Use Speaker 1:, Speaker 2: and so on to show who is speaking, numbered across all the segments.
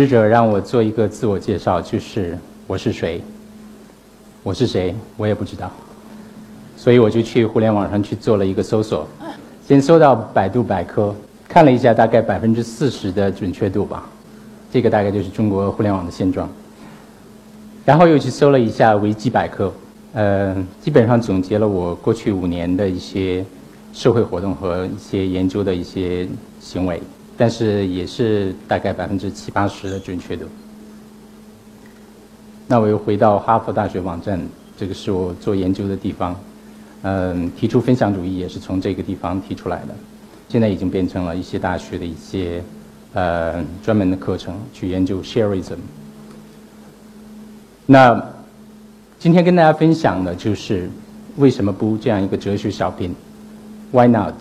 Speaker 1: 组织者让我做一个自我介绍，就是我是谁，我是谁，我也不知道，所以我就去互联网上去做了一个搜索，先搜到百度百科，看了一下，大概百分之四十的准确度吧，这个大概就是中国互联网的现状。然后又去搜了一下维基百科，呃，基本上总结了我过去五年的一些社会活动和一些研究的一些行为，但是也是大概百分之七八十的准确度。那我又回到哈佛大学网站，这个是我做研究的地方，嗯，提出分享主义也是从这个地方提出来的，现在已经变成了一些大学的一些呃专门的课程，去研究 shareism。那今天跟大家分享的就是为什么不这样一个哲学小品？Why not？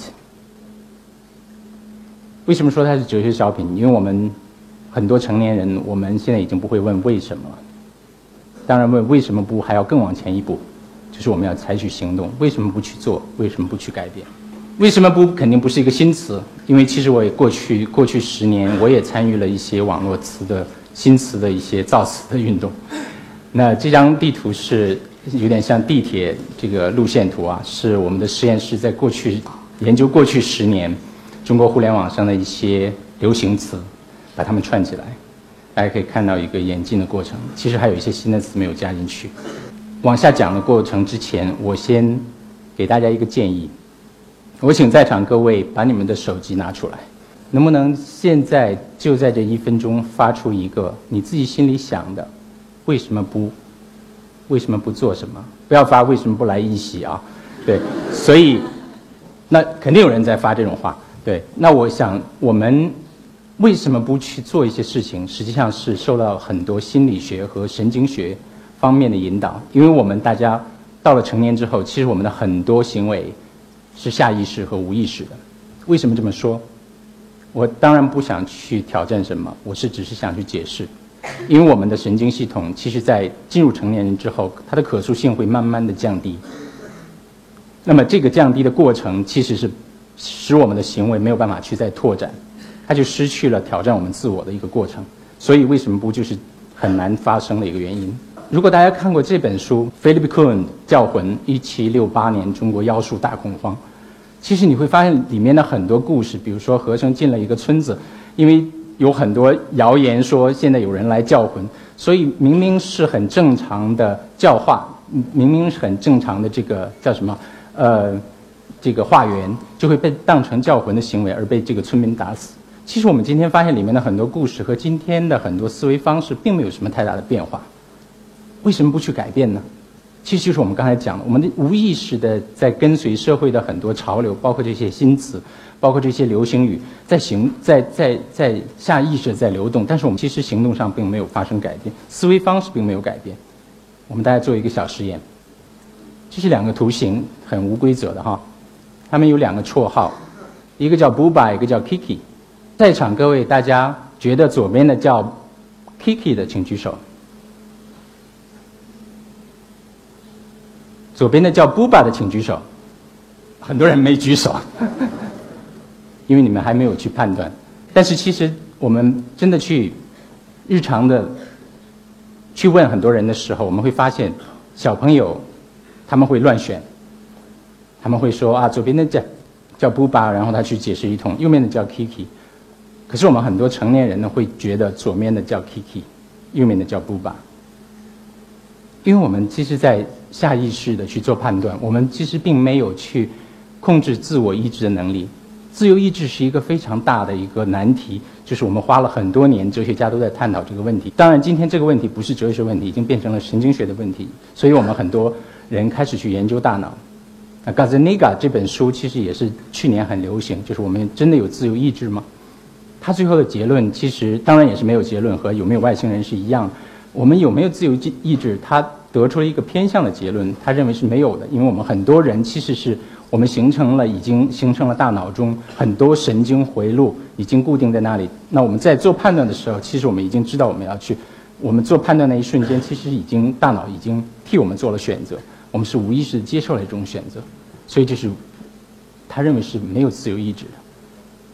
Speaker 1: 为什么说它是哲学小品？因为我们很多成年人，我们现在已经不会问为什么了。当然，问为什么不还要更往前一步，就是我们要采取行动。为什么不去做？为什么不去改变？为什么不肯定不是一个新词？因为其实我也过去过去十年，我也参与了一些网络词的新词的一些造词的运动。那这张地图是有点像地铁这个路线图啊，是我们的实验室在过去研究过去十年中国互联网上的一些流行词，把它们串起来，大家可以看到一个演进的过程。其实还有一些新的词没有加进去。往下讲的过程之前，我先给大家一个建议，我请在场各位把你们的手机拿出来，能不能现在就在这一分钟发出一个你自己心里想的？为什么不？为什么不做什么？不要发为什么不来一席啊？对，所以那肯定有人在发这种话。对，那我想我们为什么不去做一些事情？实际上是受到很多心理学和神经学方面的引导。因为我们大家到了成年之后，其实我们的很多行为是下意识和无意识的。为什么这么说？我当然不想去挑战什么，我是只是想去解释。因为我们的神经系统，其实在进入成年人之后，它的可塑性会慢慢的降低。那么这个降低的过程，其实是使我们的行为没有办法去再拓展，它就失去了挑战我们自我的一个过程。所以为什么不就是很难发生的一个原因？如果大家看过这本书《Philip Kuhn 教魂》，一七六八年中国妖术大恐慌，其实你会发现里面的很多故事，比如说和珅进了一个村子，因为。有很多谣言说现在有人来叫魂，所以明明是很正常的教化，明明是很正常的这个叫什么，呃，这个化缘就会被当成叫魂的行为而被这个村民打死。其实我们今天发现里面的很多故事和今天的很多思维方式并没有什么太大的变化，为什么不去改变呢？其实就是我们刚才讲的，我们的无意识的在跟随社会的很多潮流，包括这些新词，包括这些流行语，在行在在在下意识在流动，但是我们其实行动上并没有发生改变，思维方式并没有改变。我们大家做一个小实验，这是两个图形，很无规则的哈，他们有两个绰号，一个叫 Buba，一个叫 Kiki。在场各位，大家觉得左边的叫 Kiki 的，请举手。左边的叫 Buba 的，请举手。很多人没举手，因为你们还没有去判断。但是其实我们真的去日常的去问很多人的时候，我们会发现小朋友他们会乱选，他们会说啊，左边的叫叫 Buba，然后他去解释一通，右面的叫 Kiki。可是我们很多成年人呢，会觉得左面的叫 Kiki，右面的叫 Buba。因为我们其实，在下意识的去做判断，我们其实并没有去控制自我意志的能力。自由意志是一个非常大的一个难题，就是我们花了很多年，哲学家都在探讨这个问题。当然，今天这个问题不是哲学问题，已经变成了神经学的问题。所以我们很多人开始去研究大脑。那 g a z a n i g a 这本书其实也是去年很流行，就是我们真的有自由意志吗？他最后的结论其实当然也是没有结论，和有没有外星人是一样。我们有没有自由意志？他得出了一个偏向的结论，他认为是没有的，因为我们很多人其实是我们形成了已经形成了大脑中很多神经回路已经固定在那里。那我们在做判断的时候，其实我们已经知道我们要去，我们做判断那一瞬间，其实已经大脑已经替我们做了选择，我们是无意识接受了这种选择，所以这是他认为是没有自由意志的。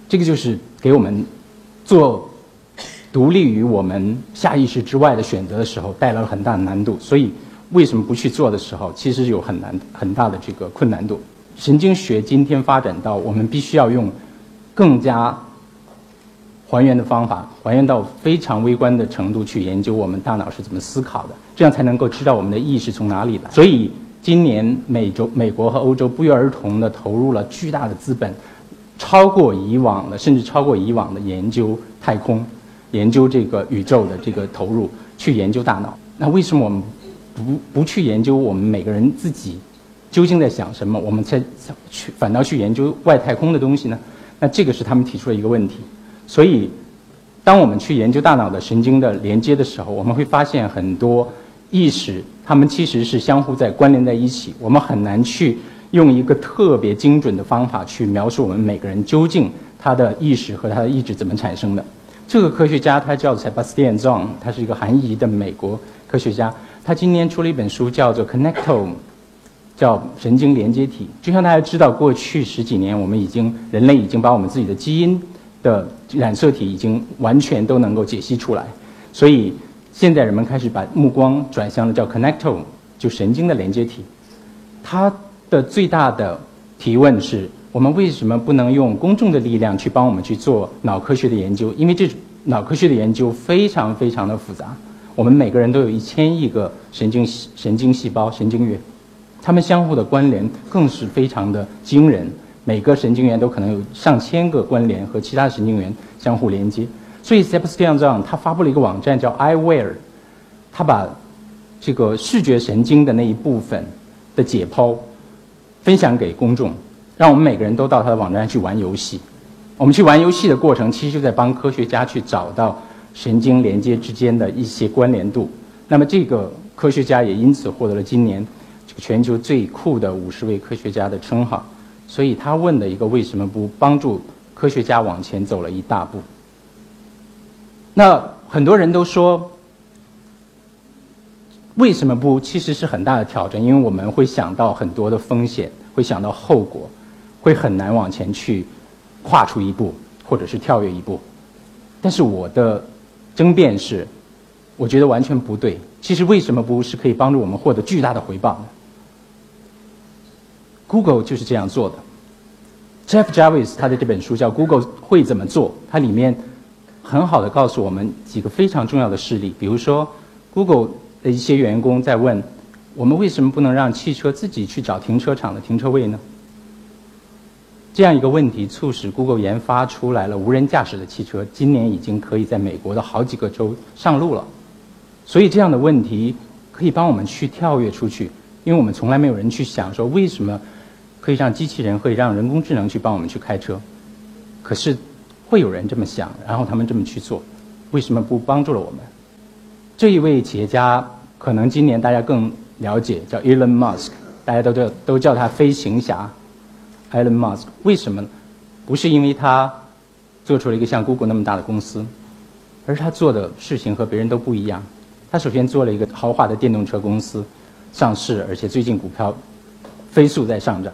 Speaker 1: 这个就是给我们做。独立于我们下意识之外的选择的时候，带来了很大的难度。所以，为什么不去做的时候，其实有很难很大的这个困难度。神经学今天发展到我们必须要用更加还原的方法，还原到非常微观的程度去研究我们大脑是怎么思考的，这样才能够知道我们的意识从哪里来。所以，今年美洲、美国和欧洲不约而同地投入了巨大的资本，超过以往的，甚至超过以往的研究太空。研究这个宇宙的这个投入，去研究大脑。那为什么我们不不去研究我们每个人自己究竟在想什么？我们才去反倒去研究外太空的东西呢？那这个是他们提出的一个问题。所以，当我们去研究大脑的神经的连接的时候，我们会发现很多意识，它们其实是相互在关联在一起。我们很难去用一个特别精准的方法去描述我们每个人究竟他的意识和他的意志怎么产生的。这个科学家他叫 Sebastian Zong，他是一个韩裔的美国科学家。他今年出了一本书，叫做《Connectome》，叫神经连接体。就像大家知道，过去十几年，我们已经人类已经把我们自己的基因的染色体已经完全都能够解析出来。所以现在人们开始把目光转向了叫 Connectome，就神经的连接体。它的最大的提问是。我们为什么不能用公众的力量去帮我们去做脑科学的研究？因为这脑科学的研究非常非常的复杂。我们每个人都有一千亿个神经神经细胞、神经元，它们相互的关联更是非常的惊人。每个神经元都可能有上千个关联和其他神经元相互连接。所以 Sebastian Zhang 他发布了一个网站叫 iWare，他把这个视觉神经的那一部分的解剖分享给公众。让我们每个人都到他的网站去玩游戏。我们去玩游戏的过程，其实就在帮科学家去找到神经连接之间的一些关联度。那么，这个科学家也因此获得了今年这个全球最酷的五十位科学家的称号。所以他问的一个为什么不帮助科学家往前走了一大步？那很多人都说，为什么不？其实是很大的挑战，因为我们会想到很多的风险，会想到后果。会很难往前去跨出一步，或者是跳跃一步。但是我的争辩是，我觉得完全不对。其实为什么不是可以帮助我们获得巨大的回报呢？Google 就是这样做的。Jeff Jarvis 他的这本书叫《Google 会怎么做》，它里面很好的告诉我们几个非常重要的事例。比如说，Google 的一些员工在问：我们为什么不能让汽车自己去找停车场的停车位呢？这样一个问题促使 Google 研发出来了无人驾驶的汽车，今年已经可以在美国的好几个州上路了。所以这样的问题可以帮我们去跳跃出去，因为我们从来没有人去想说为什么可以让机器人，可以让人工智能去帮我们去开车。可是会有人这么想，然后他们这么去做，为什么不帮助了我们？这一位企业家可能今年大家更了解，叫 Elon Musk，大家都叫都叫他飞行侠。Elon Musk 为什么？不是因为他做出了一个像 Google 那么大的公司，而是他做的事情和别人都不一样。他首先做了一个豪华的电动车公司上市，而且最近股票飞速在上涨。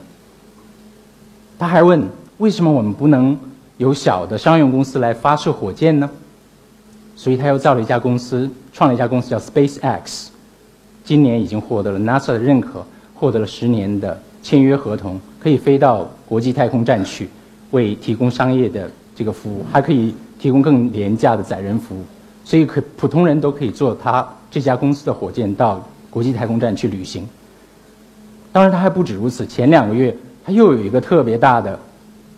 Speaker 1: 他还问：为什么我们不能由小的商用公司来发射火箭呢？所以他又造了一家公司，创了一家公司叫 SpaceX，今年已经获得了 NASA 的认可，获得了十年的签约合同。可以飞到国际太空站去，为提供商业的这个服务，还可以提供更廉价的载人服务，所以可普通人都可以坐他这家公司的火箭到国际太空站去旅行。当然，他还不止如此。前两个月，他又有一个特别大的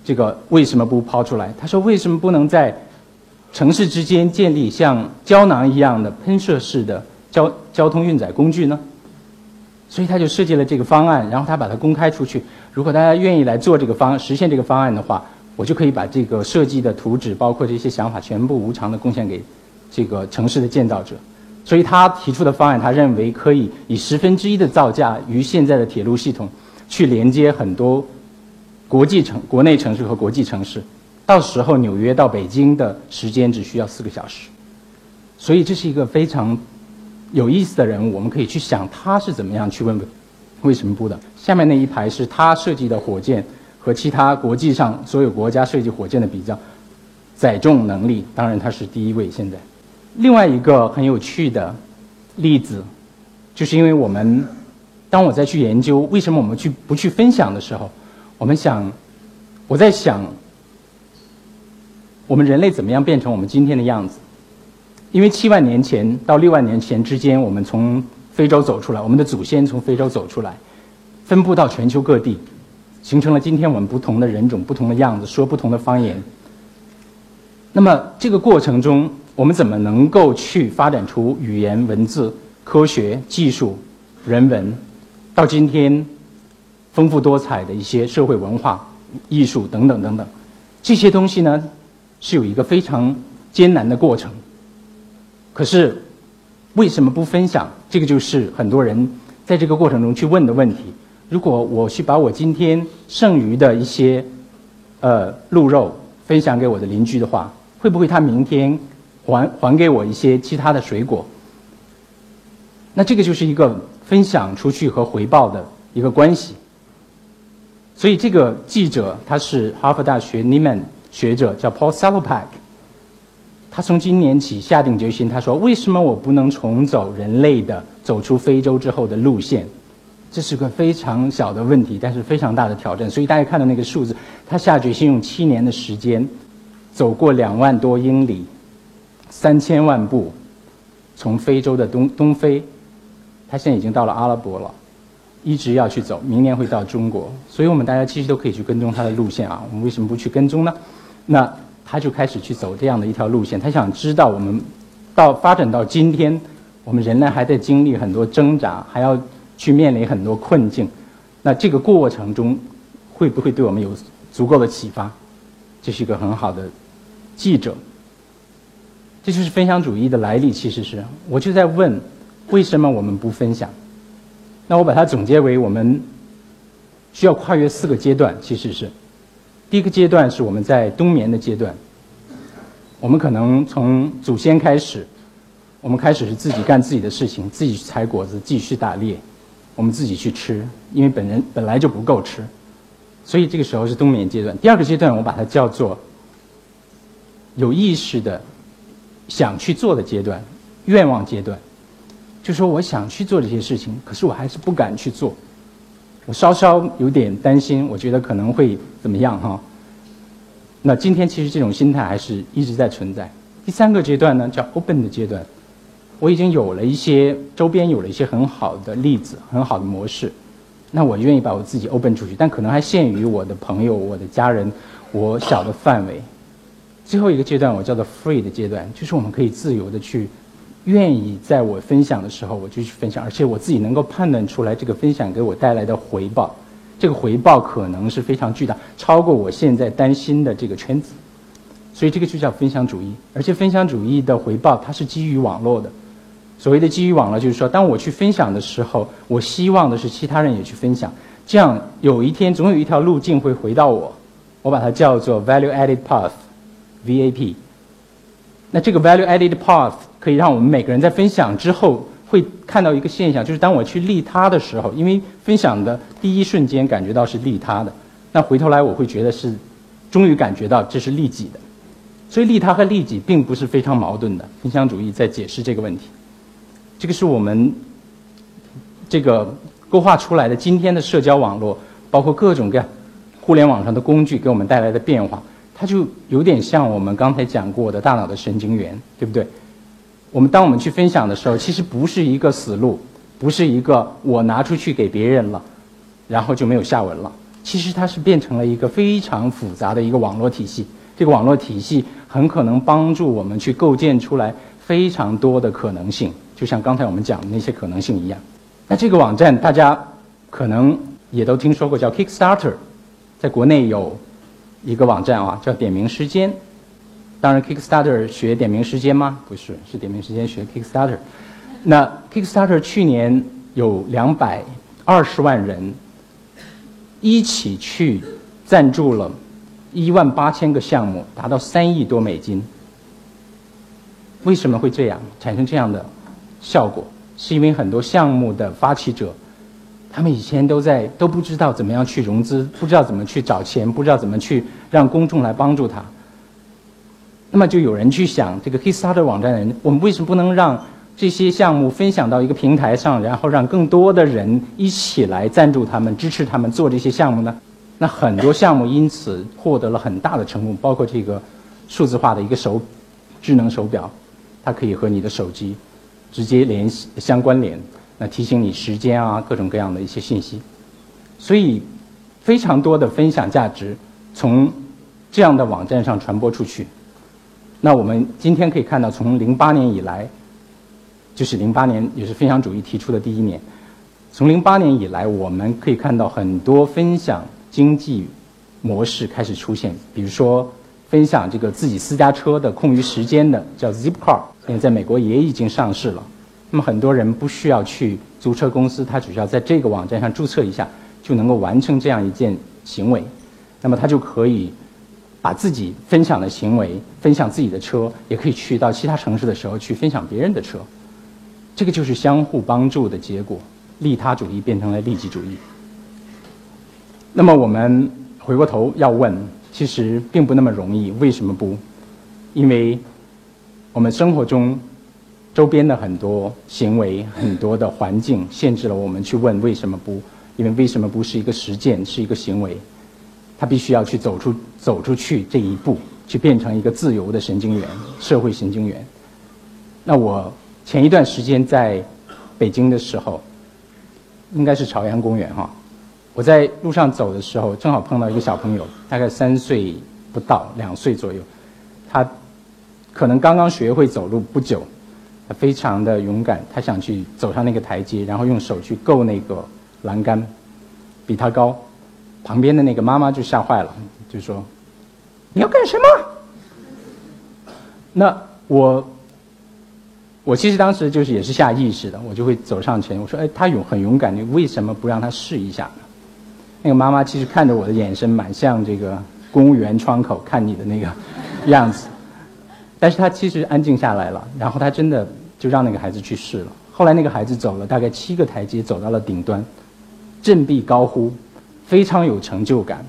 Speaker 1: 这个为什么不抛出来？他说：为什么不能在城市之间建立像胶囊一样的喷射式的交交通运载工具呢？所以他就设计了这个方案，然后他把它公开出去。如果大家愿意来做这个方实现这个方案的话，我就可以把这个设计的图纸，包括这些想法，全部无偿的贡献给这个城市的建造者。所以他提出的方案，他认为可以以十分之一的造价与现在的铁路系统去连接很多国际城、国内城市和国际城市。到时候纽约到北京的时间只需要四个小时。所以这是一个非常。有意思的人物，我们可以去想他是怎么样去问为什么不的。下面那一排是他设计的火箭和其他国际上所有国家设计火箭的比较，载重能力，当然他是第一位。现在另外一个很有趣的例子，就是因为我们当我在去研究为什么我们去不去分享的时候，我们想，我在想，我们人类怎么样变成我们今天的样子？因为七万年前到六万年前之间，我们从非洲走出来，我们的祖先从非洲走出来，分布到全球各地，形成了今天我们不同的人种、不同的样子，说不同的方言。那么这个过程中，我们怎么能够去发展出语言、文字、科学技术、人文，到今天丰富多彩的一些社会文化、艺术等等等等，这些东西呢，是有一个非常艰难的过程。可是为什么不分享？这个就是很多人在这个过程中去问的问题。如果我去把我今天剩余的一些呃鹿肉分享给我的邻居的话，会不会他明天还还给我一些其他的水果？那这个就是一个分享出去和回报的一个关系。所以这个记者他是哈佛大学 Nieman 学者，叫 Paul Salopak。他从今年起下定决心，他说：“为什么我不能重走人类的走出非洲之后的路线？这是个非常小的问题，但是非常大的挑战。所以大家看到那个数字，他下决心用七年的时间。”走过两万多英里，三千万步，从非洲的东东非，他现在已经到了阿拉伯了，一直要去走，明年会到中国。所以我们大家其实都可以去跟踪他的路线啊。我们为什么不去跟踪呢？那他就开始去走这样的一条路线。他想知道我们到发展到今天，我们人类还在经历很多挣扎，还要去面临很多困境。那这个过程中，会不会对我们有足够的启发？这是一个很好的。记者，这就是分享主义的来历。其实是，我就在问，为什么我们不分享？那我把它总结为，我们需要跨越四个阶段。其实是，第一个阶段是我们在冬眠的阶段，我们可能从祖先开始，我们开始是自己干自己的事情，自己去采果子，继续打猎，我们自己去吃，因为本人本来就不够吃，所以这个时候是冬眠阶段。第二个阶段，我把它叫做。有意识的想去做的阶段，愿望阶段，就说我想去做这些事情，可是我还是不敢去做，我稍稍有点担心，我觉得可能会怎么样哈？那今天其实这种心态还是一直在存在。第三个阶段呢，叫 open 的阶段，我已经有了一些周边有了一些很好的例子，很好的模式，那我愿意把我自己 open 出去，但可能还限于我的朋友、我的家人，我小的范围。最后一个阶段，我叫做 free 的阶段，就是我们可以自由的去，愿意在我分享的时候，我就去分享，而且我自己能够判断出来这个分享给我带来的回报，这个回报可能是非常巨大，超过我现在担心的这个圈子，所以这个就叫分享主义。而且分享主义的回报，它是基于网络的。所谓的基于网络，就是说，当我去分享的时候，我希望的是其他人也去分享，这样有一天总有一条路径会回到我，我把它叫做 value-added path。VAP，那这个 value added path 可以让我们每个人在分享之后会看到一个现象，就是当我去利他的时候，因为分享的第一瞬间感觉到是利他的，那回头来我会觉得是终于感觉到这是利己的，所以利他和利己并不是非常矛盾的。分享主义在解释这个问题，这个是我们这个勾画出来的今天的社交网络，包括各种各样互联网上的工具给我们带来的变化。它就有点像我们刚才讲过的大脑的神经元，对不对？我们当我们去分享的时候，其实不是一个死路，不是一个我拿出去给别人了，然后就没有下文了。其实它是变成了一个非常复杂的一个网络体系。这个网络体系很可能帮助我们去构建出来非常多的可能性，就像刚才我们讲的那些可能性一样。那这个网站大家可能也都听说过，叫 Kickstarter，在国内有。一个网站啊，叫点名时间。当然，Kickstarter 学点名时间吗？不是，是点名时间学 Kickstarter。那 Kickstarter 去年有两百二十万人一起去赞助了一万八千个项目，达到三亿多美金。为什么会这样产生这样的效果？是因为很多项目的发起者。他们以前都在都不知道怎么样去融资，不知道怎么去找钱，不知道怎么去让公众来帮助他。那么就有人去想，这个 Kickstarter 网站人，我们为什么不能让这些项目分享到一个平台上，然后让更多的人一起来赞助他们、支持他们做这些项目呢？那很多项目因此获得了很大的成功，包括这个数字化的一个手智能手表，它可以和你的手机直接联系相关联，那提醒你时间啊，各种各样的一些信息。所以，非常多的分享价值从这样的网站上传播出去。那我们今天可以看到，从零八年以来，就是零八年也是分享主义提出的第一年。从零八年以来，我们可以看到很多分享经济模式开始出现，比如说分享这个自己私家车的空余时间的，叫 Zipcar，现在在美国也已经上市了。那么很多人不需要去租车公司，他只需要在这个网站上注册一下。就能够完成这样一件行为，那么他就可以把自己分享的行为，分享自己的车，也可以去到其他城市的时候去分享别人的车。这个就是相互帮助的结果，利他主义变成了利己主义。那么我们回过头要问，其实并不那么容易，为什么不？因为我们生活中周边的很多行为、很多的环境，限制了我们去问为什么不。因为为什么不是一个实践，是一个行为？他必须要去走出走出去这一步，去变成一个自由的神经元，社会神经元。那我前一段时间在北京的时候，应该是朝阳公园哈。我在路上走的时候，正好碰到一个小朋友，大概三岁不到，两岁左右。他可能刚刚学会走路不久，他非常的勇敢，他想去走上那个台阶，然后用手去够那个。栏杆比他高，旁边的那个妈妈就吓坏了，就说：“你要干什么？”那我，我其实当时就是也是下意识的，我就会走上前，我说：“哎，他勇很勇敢，你为什么不让他试一下呢？”那个妈妈其实看着我的眼神蛮像这个公务员窗口看你的那个样子，但是他其实安静下来了，然后他真的就让那个孩子去试了。后来那个孩子走了大概七个台阶，走到了顶端。振臂高呼，非常有成就感。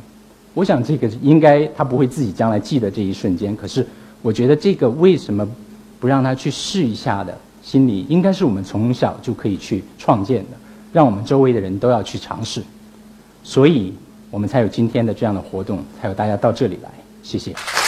Speaker 1: 我想这个应该他不会自己将来记得这一瞬间。可是我觉得这个为什么不让他去试一下的心理，应该是我们从小就可以去创建的，让我们周围的人都要去尝试。所以我们才有今天的这样的活动，才有大家到这里来。谢谢。